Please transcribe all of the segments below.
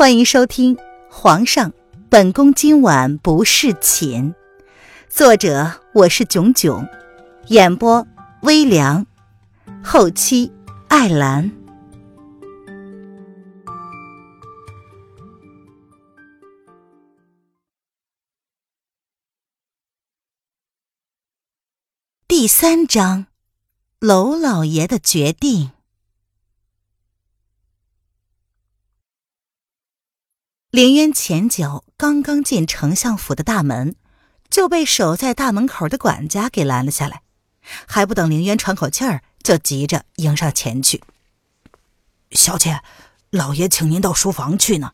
欢迎收听《皇上，本宫今晚不侍寝》，作者我是囧囧，演播微凉，后期艾兰。第三章，娄老爷的决定。凌渊前脚刚刚进丞相府的大门，就被守在大门口的管家给拦了下来。还不等凌渊喘口气儿，就急着迎上前去：“小姐，老爷请您到书房去呢。”“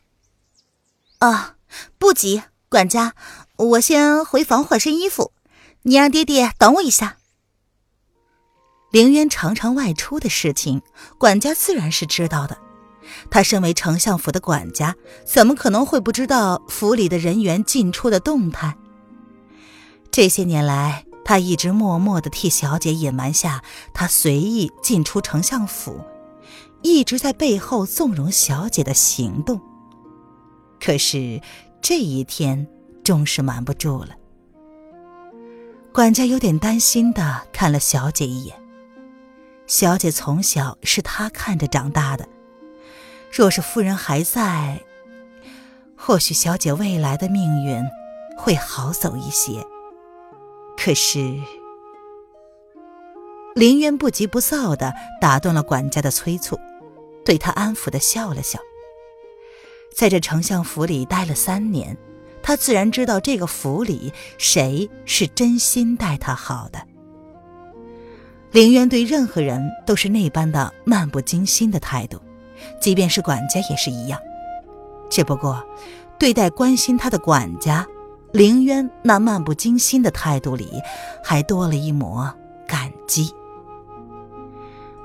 啊，不急，管家，我先回房换身衣服，你让爹爹等我一下。”凌渊常常外出的事情，管家自然是知道的。他身为丞相府的管家，怎么可能会不知道府里的人员进出的动态？这些年来，他一直默默的替小姐隐瞒下他随意进出丞相府，一直在背后纵容小姐的行动。可是这一天，终是瞒不住了。管家有点担心的看了小姐一眼。小姐从小是他看着长大的。若是夫人还在，或许小姐未来的命运会好走一些。可是，林渊不急不躁的打断了管家的催促，对他安抚的笑了笑。在这丞相府里待了三年，他自然知道这个府里谁是真心待他好的。林渊对任何人都是那般的漫不经心的态度。即便是管家也是一样，只不过对待关心他的管家凌渊那漫不经心的态度里，还多了一抹感激。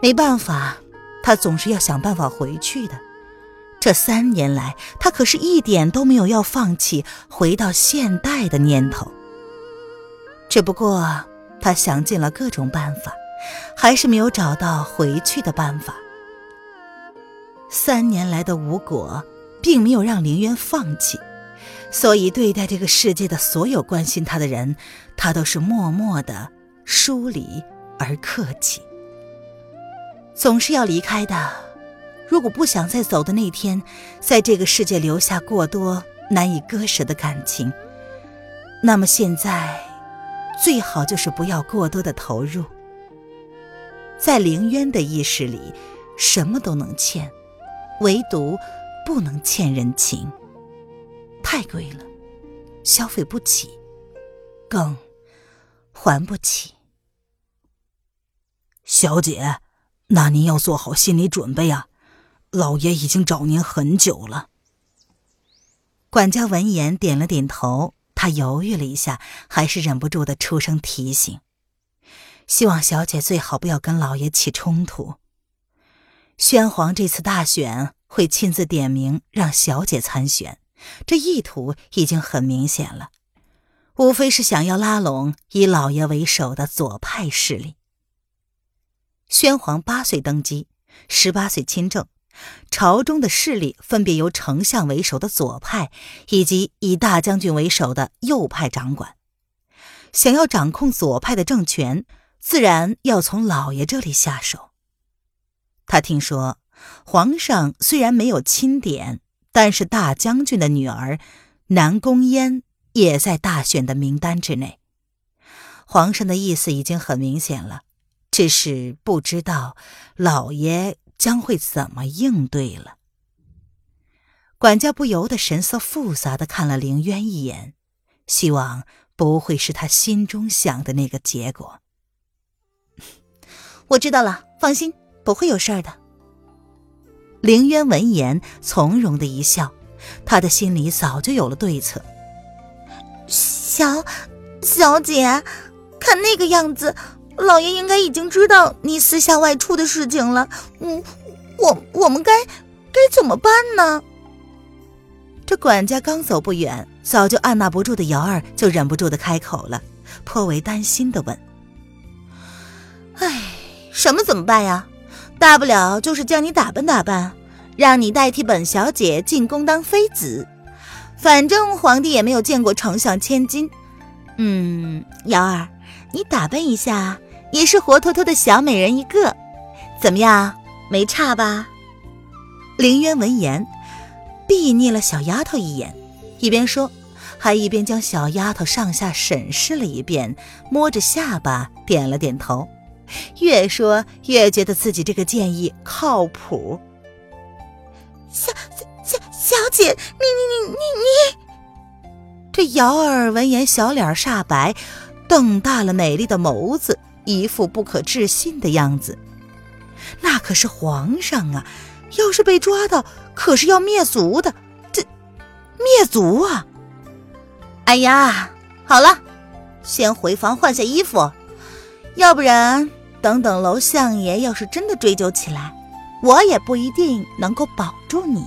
没办法，他总是要想办法回去的。这三年来，他可是一点都没有要放弃回到现代的念头。只不过他想尽了各种办法，还是没有找到回去的办法。三年来的无果，并没有让凌渊放弃，所以对待这个世界的所有关心他的人，他都是默默的疏离而客气。总是要离开的，如果不想在走的那天，在这个世界留下过多难以割舍的感情，那么现在最好就是不要过多的投入。在凌渊的意识里，什么都能欠。唯独不能欠人情，太贵了，消费不起，更还不起。小姐，那您要做好心理准备啊！老爷已经找您很久了。管家闻言点了点头，他犹豫了一下，还是忍不住的出声提醒：希望小姐最好不要跟老爷起冲突。宣皇这次大选会亲自点名让小姐参选，这意图已经很明显了，无非是想要拉拢以老爷为首的左派势力。宣皇八岁登基，十八岁亲政，朝中的势力分别由丞相为首的左派以及以大将军为首的右派掌管。想要掌控左派的政权，自然要从老爷这里下手。他听说，皇上虽然没有钦点，但是大将军的女儿南宫嫣也在大选的名单之内。皇上的意思已经很明显了，只是不知道老爷将会怎么应对了。管家不由得神色复杂的看了凌渊一眼，希望不会是他心中想的那个结果。我知道了，放心。不会有事儿的。凌渊闻言从容的一笑，他的心里早就有了对策。小小姐，看那个样子，老爷应该已经知道你私下外出的事情了。嗯，我我们该该怎么办呢？这管家刚走不远，早就按捺不住的瑶儿就忍不住的开口了，颇为担心的问：“哎，什么怎么办呀？”大不了就是叫你打扮打扮，让你代替本小姐进宫当妃子。反正皇帝也没有见过丞相千金。嗯，瑶儿，你打扮一下，也是活脱脱的小美人一个。怎么样，没差吧？”凌渊闻言，睥睨了小丫头一眼，一边说，还一边将小丫头上下审视了一遍，摸着下巴点了点头，越说越觉得自己这个建议靠谱。小小小姐，你你你你你！这瑶儿闻言，小脸煞白，瞪大了美丽的眸子，一副不可置信的样子。那可是皇上啊！要是被抓到，可是要灭族的。这灭族啊！哎呀，好了，先回房换下衣服，要不然等等楼相爷要是真的追究起来，我也不一定能够保住你。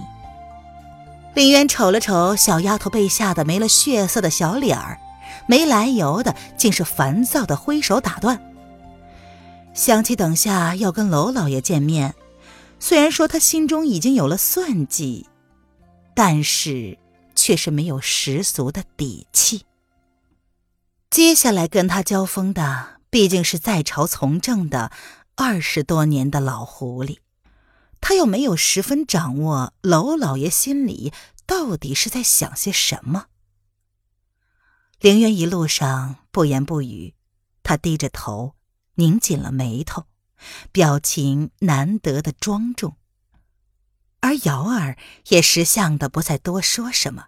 林渊瞅了瞅小丫头被吓得没了血色的小脸儿，没来由的竟是烦躁的挥手打断。想起等下要跟娄老爷见面。虽然说他心中已经有了算计，但是却是没有十足的底气。接下来跟他交锋的毕竟是在朝从政的二十多年的老狐狸，他又没有十分掌握娄老爷心里到底是在想些什么。凌渊一路上不言不语，他低着头，拧紧了眉头。表情难得的庄重，而瑶儿也识相的不再多说什么，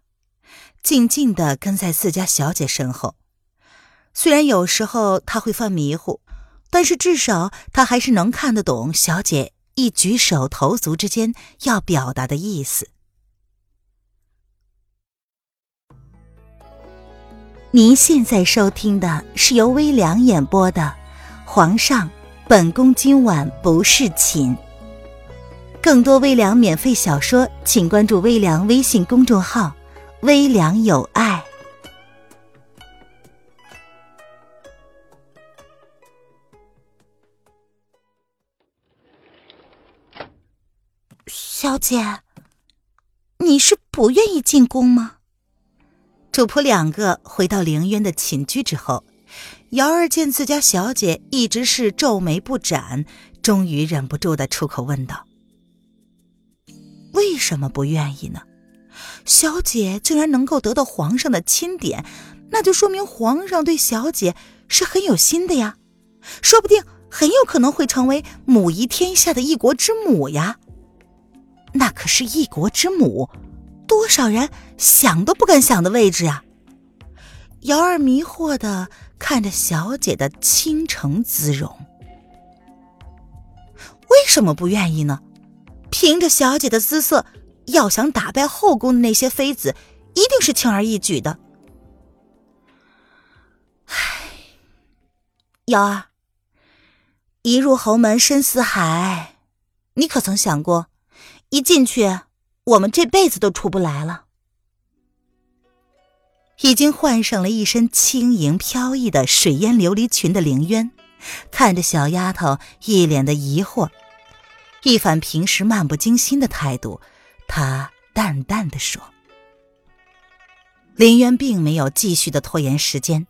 静静的跟在自家小姐身后。虽然有时候他会犯迷糊，但是至少他还是能看得懂小姐一举手投足之间要表达的意思。您现在收听的是由微凉演播的《皇上》。本宫今晚不是寝。更多微凉免费小说，请关注微凉微信公众号“微凉有爱”。小姐，你是不愿意进宫吗？主仆两个回到凌渊的寝居之后。瑶儿见自家小姐一直是皱眉不展，终于忍不住的出口问道：“为什么不愿意呢？小姐竟然能够得到皇上的钦点，那就说明皇上对小姐是很有心的呀，说不定很有可能会成为母仪天下的一国之母呀。那可是一国之母，多少人想都不敢想的位置呀！”瑶儿迷惑的。看着小姐的倾城姿容，为什么不愿意呢？凭着小姐的姿色，要想打败后宫的那些妃子，一定是轻而易举的。唉，瑶儿，一入侯门深似海，你可曾想过，一进去，我们这辈子都出不来了？已经换上了一身轻盈飘逸的水烟琉璃裙的凌渊，看着小丫头一脸的疑惑，一反平时漫不经心的态度，他淡淡的说：“凌渊并没有继续的拖延时间，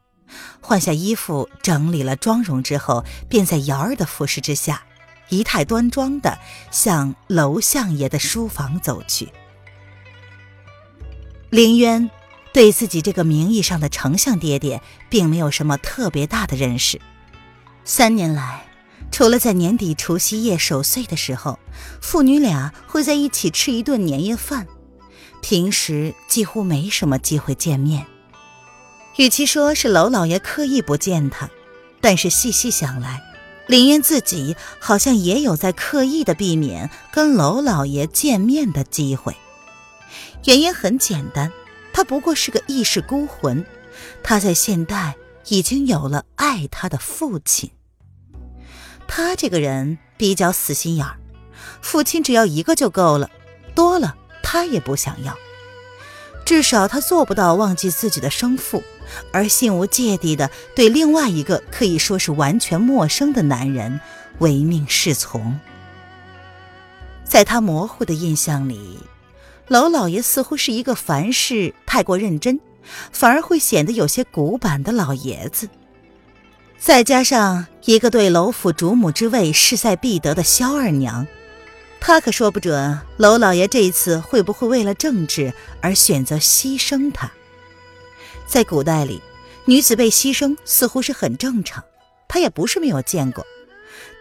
换下衣服，整理了妆容之后，便在瑶儿的服侍之下，仪态端庄的向娄相爷的书房走去。凌渊。”对自己这个名义上的丞相爹爹，并没有什么特别大的认识。三年来，除了在年底除夕夜守岁的时候，父女俩会在一起吃一顿年夜饭，平时几乎没什么机会见面。与其说是娄老爷刻意不见他，但是细细想来，林渊自己好像也有在刻意的避免跟娄老爷见面的机会。原因很简单。他不过是个异世孤魂，他在现代已经有了爱他的父亲。他这个人比较死心眼儿，父亲只要一个就够了，多了他也不想要。至少他做不到忘记自己的生父，而心无芥蒂的对另外一个可以说是完全陌生的男人唯命是从。在他模糊的印象里，娄老爷似乎是一个凡事太过认真，反而会显得有些古板的老爷子。再加上一个对娄府主母之位势在必得的萧二娘，他可说不准娄老爷这一次会不会为了政治而选择牺牲他。在古代里，女子被牺牲似乎是很正常，他也不是没有见过。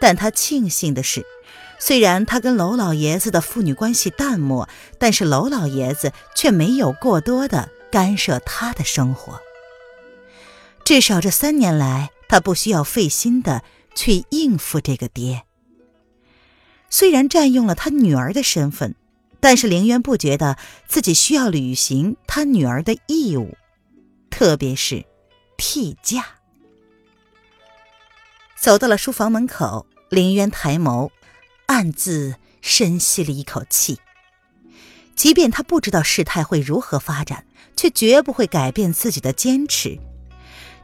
但他庆幸的是。虽然他跟娄老爷子的父女关系淡漠，但是娄老爷子却没有过多的干涉他的生活。至少这三年来，他不需要费心的去应付这个爹。虽然占用了他女儿的身份，但是凌渊不觉得自己需要履行他女儿的义务，特别是替嫁。走到了书房门口，凌渊抬眸。暗自深吸了一口气，即便他不知道事态会如何发展，却绝不会改变自己的坚持。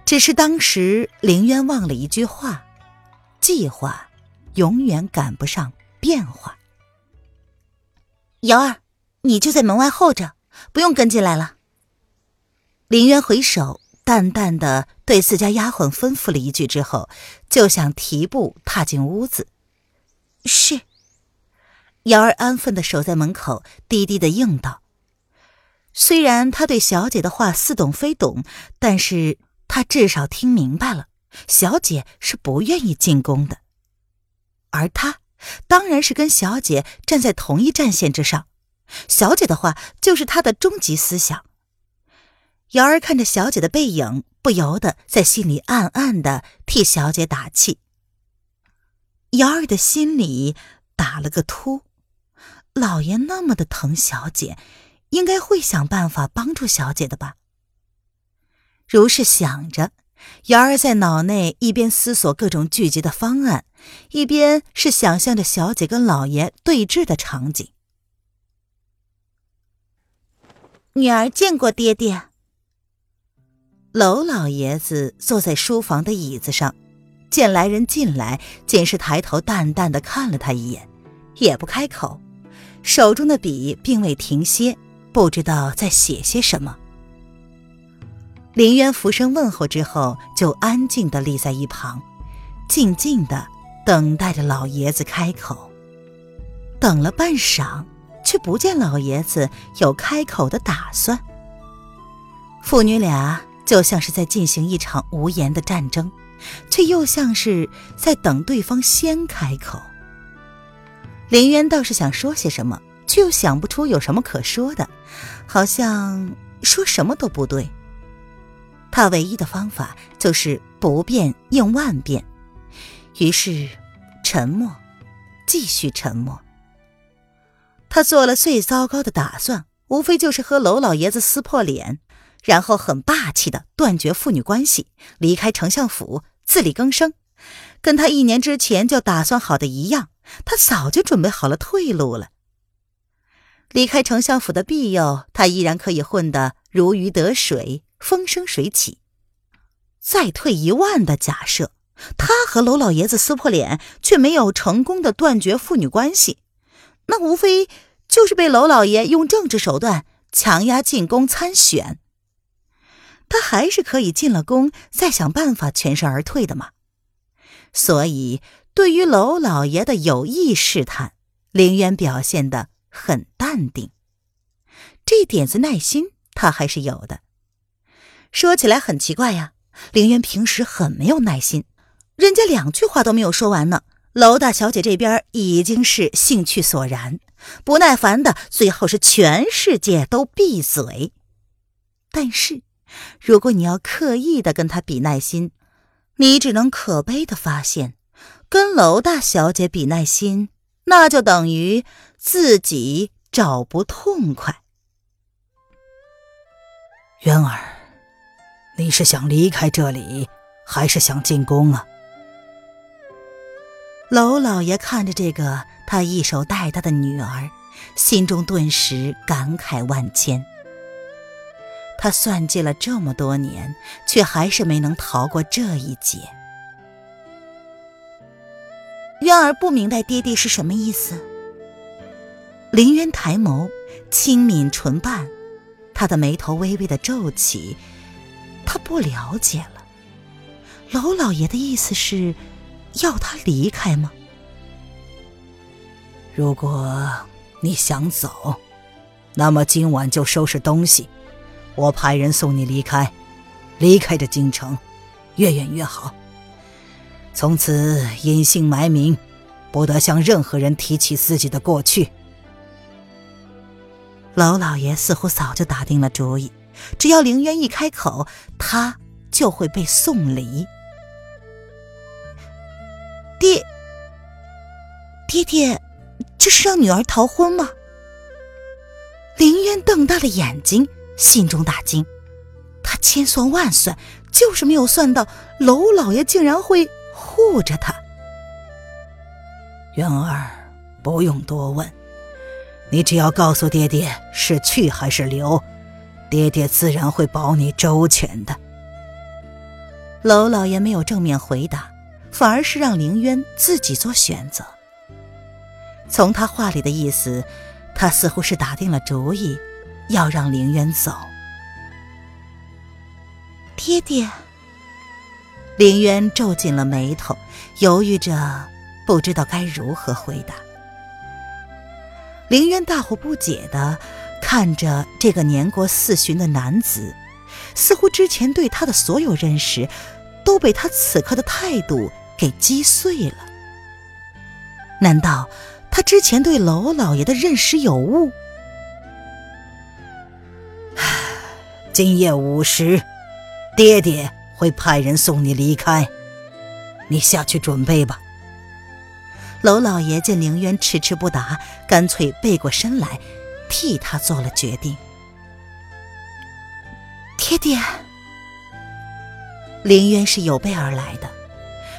只是当时凌渊忘了一句话：计划永远赶不上变化。瑶儿，你就在门外候着，不用跟进来了。林渊回首，淡淡的对自家丫鬟吩咐了一句之后，就想提步踏进屋子。是，瑶儿安分的守在门口，低低的应道。虽然他对小姐的话似懂非懂，但是他至少听明白了，小姐是不愿意进宫的，而他当然是跟小姐站在同一战线之上。小姐的话就是他的终极思想。瑶儿看着小姐的背影，不由得在心里暗暗的替小姐打气。瑶儿的心里打了个突，老爷那么的疼小姐，应该会想办法帮助小姐的吧。如是想着，瑶儿在脑内一边思索各种聚集的方案，一边是想象着小姐跟老爷对峙的场景。女儿见过爹爹。娄老爷子坐在书房的椅子上。见来人进来，仅是抬头淡淡的看了他一眼，也不开口，手中的笔并未停歇，不知道在写些什么。林渊俯身问候之后，就安静的立在一旁，静静的等待着老爷子开口。等了半晌，却不见老爷子有开口的打算。父女俩就像是在进行一场无言的战争。却又像是在等对方先开口。林渊倒是想说些什么，却又想不出有什么可说的，好像说什么都不对。他唯一的方法就是不变应万变，于是沉默，继续沉默。他做了最糟糕的打算，无非就是和娄老爷子撕破脸，然后很霸气的断绝父女关系，离开丞相府。自力更生，跟他一年之前就打算好的一样，他早就准备好了退路了。离开丞相府的庇佑，他依然可以混得如鱼得水、风生水起。再退一万的假设，他和娄老爷子撕破脸，却没有成功的断绝父女关系，那无非就是被娄老爷用政治手段强压进宫参选。他还是可以进了宫，再想办法全身而退的嘛。所以，对于娄老爷的有意试探，凌渊表现得很淡定。这点子耐心，他还是有的。说起来很奇怪呀，凌渊平时很没有耐心，人家两句话都没有说完呢，娄大小姐这边已经是兴趣索然，不耐烦的最后是全世界都闭嘴。但是。如果你要刻意的跟他比耐心，你只能可悲的发现，跟娄大小姐比耐心，那就等于自己找不痛快。渊儿，你是想离开这里，还是想进宫啊？娄老爷看着这个他一手带大的女儿，心中顿时感慨万千。他算计了这么多年，却还是没能逃过这一劫。渊儿不明白爹爹是什么意思。林渊抬眸，轻抿唇瓣，他的眉头微微的皱起。他不了解了，娄老爷的意思是，要他离开吗？如果你想走，那么今晚就收拾东西，我派人送你离开，离开这京城，越远越好。从此隐姓埋名，不得向任何人提起自己的过去。娄老爷似乎早就打定了主意，只要凌渊一开口，他就会被送离。爹，爹爹，这是让女儿逃婚吗？凌渊瞪大了眼睛，心中大惊。他千算万算，就是没有算到娄老爷竟然会护着他。渊儿，不用多问。你只要告诉爹爹是去还是留，爹爹自然会保你周全的。娄老爷没有正面回答，反而是让凌渊自己做选择。从他话里的意思，他似乎是打定了主意，要让凌渊走。爹爹，凌渊皱紧了眉头，犹豫着，不知道该如何回答。凌渊大惑不解的看着这个年过四旬的男子，似乎之前对他的所有认识都被他此刻的态度给击碎了。难道他之前对娄老爷的认识有误？今夜午时，爹爹会派人送你离开，你下去准备吧。娄老爷见凌渊迟迟不答，干脆背过身来，替他做了决定。爹爹，凌渊是有备而来的，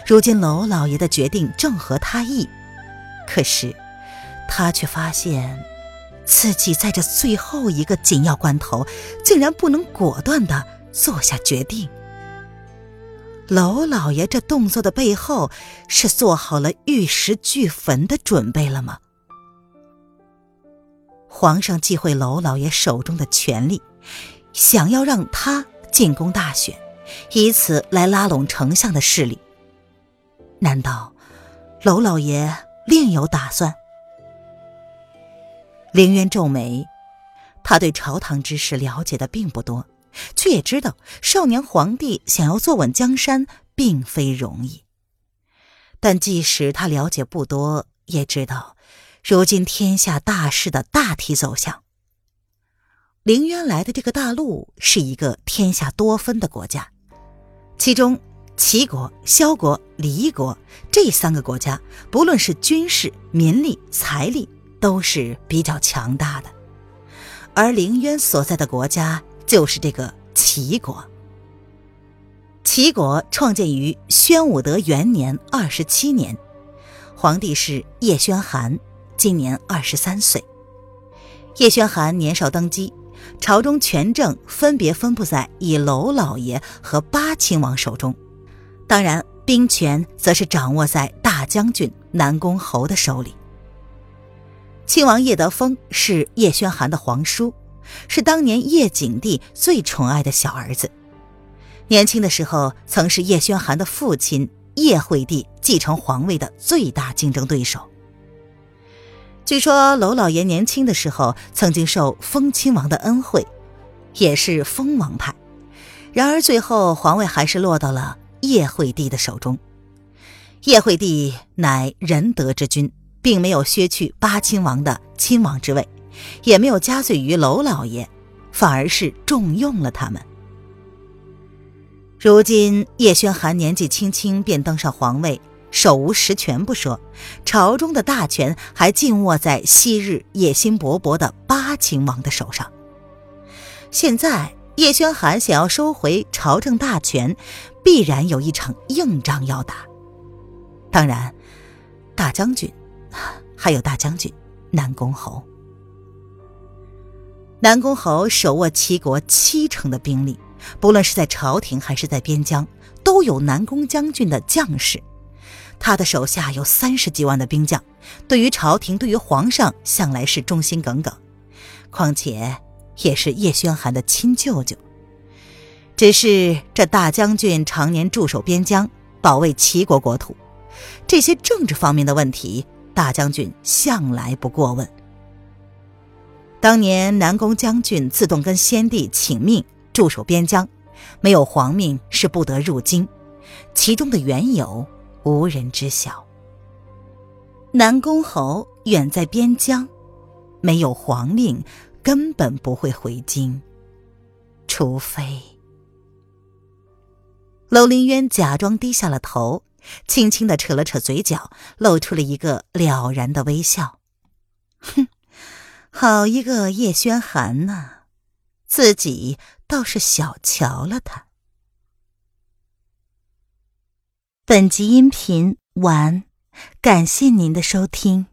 如今娄老爷的决定正合他意，可是他却发现自己在这最后一个紧要关头，竟然不能果断的做下决定。娄老爷这动作的背后，是做好了玉石俱焚的准备了吗？皇上忌讳娄老爷手中的权力，想要让他进宫大选，以此来拉拢丞相的势力。难道娄老爷另有打算？凌渊皱眉，他对朝堂之事了解的并不多。却也知道，少年皇帝想要坐稳江山，并非容易。但即使他了解不多，也知道，如今天下大势的大体走向。凌渊来的这个大陆是一个天下多分的国家，其中齐国、萧国、黎国这三个国家，不论是军事、民力、财力，都是比较强大的。而凌渊所在的国家。就是这个齐国。齐国创建于宣武德元年二十七年，皇帝是叶宣寒，今年二十三岁。叶宣寒年少登基，朝中权政分别分布在以娄老爷和八亲王手中，当然兵权则是掌握在大将军南宫侯的手里。亲王叶德风是叶宣寒的皇叔。是当年叶景帝最宠爱的小儿子，年轻的时候曾是叶宣寒的父亲叶惠帝继承皇位的最大竞争对手。据说娄老爷年轻的时候曾经受封亲王的恩惠，也是封王派，然而最后皇位还是落到了叶惠帝的手中。叶惠帝乃仁德之君，并没有削去八亲王的亲王之位。也没有加罪于娄老爷，反而是重用了他们。如今叶宣寒年纪轻轻便登上皇位，手无实权不说，朝中的大权还尽握在昔日野心勃勃的八亲王的手上。现在叶宣寒想要收回朝政大权，必然有一场硬仗要打。当然，大将军还有大将军南宫侯。南宫侯手握齐国七成的兵力，不论是在朝廷还是在边疆，都有南宫将军的将士。他的手下有三十几万的兵将，对于朝廷、对于皇上，向来是忠心耿耿。况且也是叶宣寒的亲舅舅。只是这大将军常年驻守边疆，保卫齐国国土，这些政治方面的问题，大将军向来不过问。当年南宫将军自动跟先帝请命驻守边疆，没有皇命是不得入京，其中的缘由无人知晓。南宫侯远在边疆，没有皇令，根本不会回京，除非……楼林渊假装低下了头，轻轻的扯了扯嘴角，露出了一个了然的微笑。哼。好一个叶轩寒呐，自己倒是小瞧了他。本集音频完，感谢您的收听。